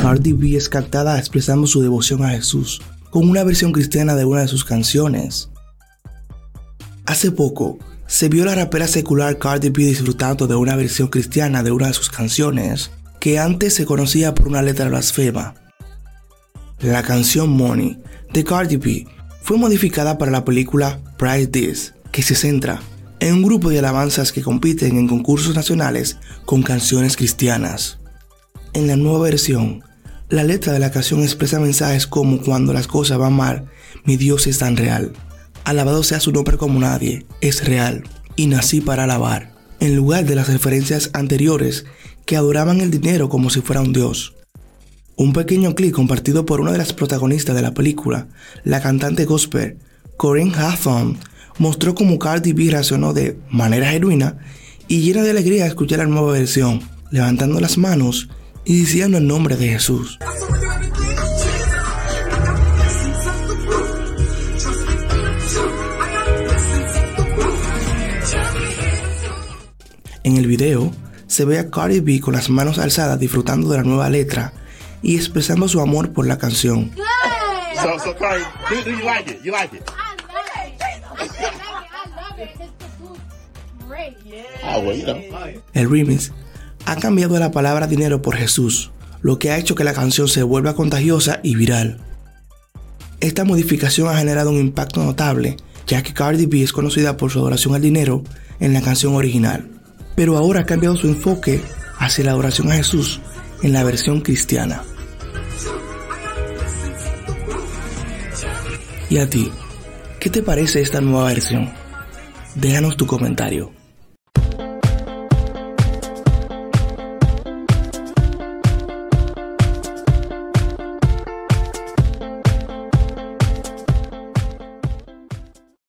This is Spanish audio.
Cardi B es captada expresando su devoción a Jesús con una versión cristiana de una de sus canciones. Hace poco, se vio la rapera secular Cardi B disfrutando de una versión cristiana de una de sus canciones, que antes se conocía por una letra blasfema. La canción Money de Cardi B fue modificada para la película Pride This, que se centra en un grupo de alabanzas que compiten en concursos nacionales con canciones cristianas. En la nueva versión, la letra de la canción expresa mensajes como cuando las cosas van mal, mi Dios es tan real. Alabado sea su nombre como nadie, es real, y nací para alabar, en lugar de las referencias anteriores que adoraban el dinero como si fuera un dios. Un pequeño clip compartido por una de las protagonistas de la película, la cantante gospel Corinne Hawthorne, mostró cómo Cardi B reaccionó de manera genuina y llena de alegría a escuchar la nueva versión, levantando las manos y diciendo el nombre de Jesús. En el video se ve a Cardi B con las manos alzadas disfrutando de la nueva letra y expresando su amor por la canción. El remix ha cambiado la palabra dinero por Jesús, lo que ha hecho que la canción se vuelva contagiosa y viral. Esta modificación ha generado un impacto notable, ya que Cardi B es conocida por su adoración al dinero en la canción original, pero ahora ha cambiado su enfoque hacia la adoración a Jesús en la versión cristiana. ¿Y a ti? ¿Qué te parece esta nueva versión? Déjanos tu comentario.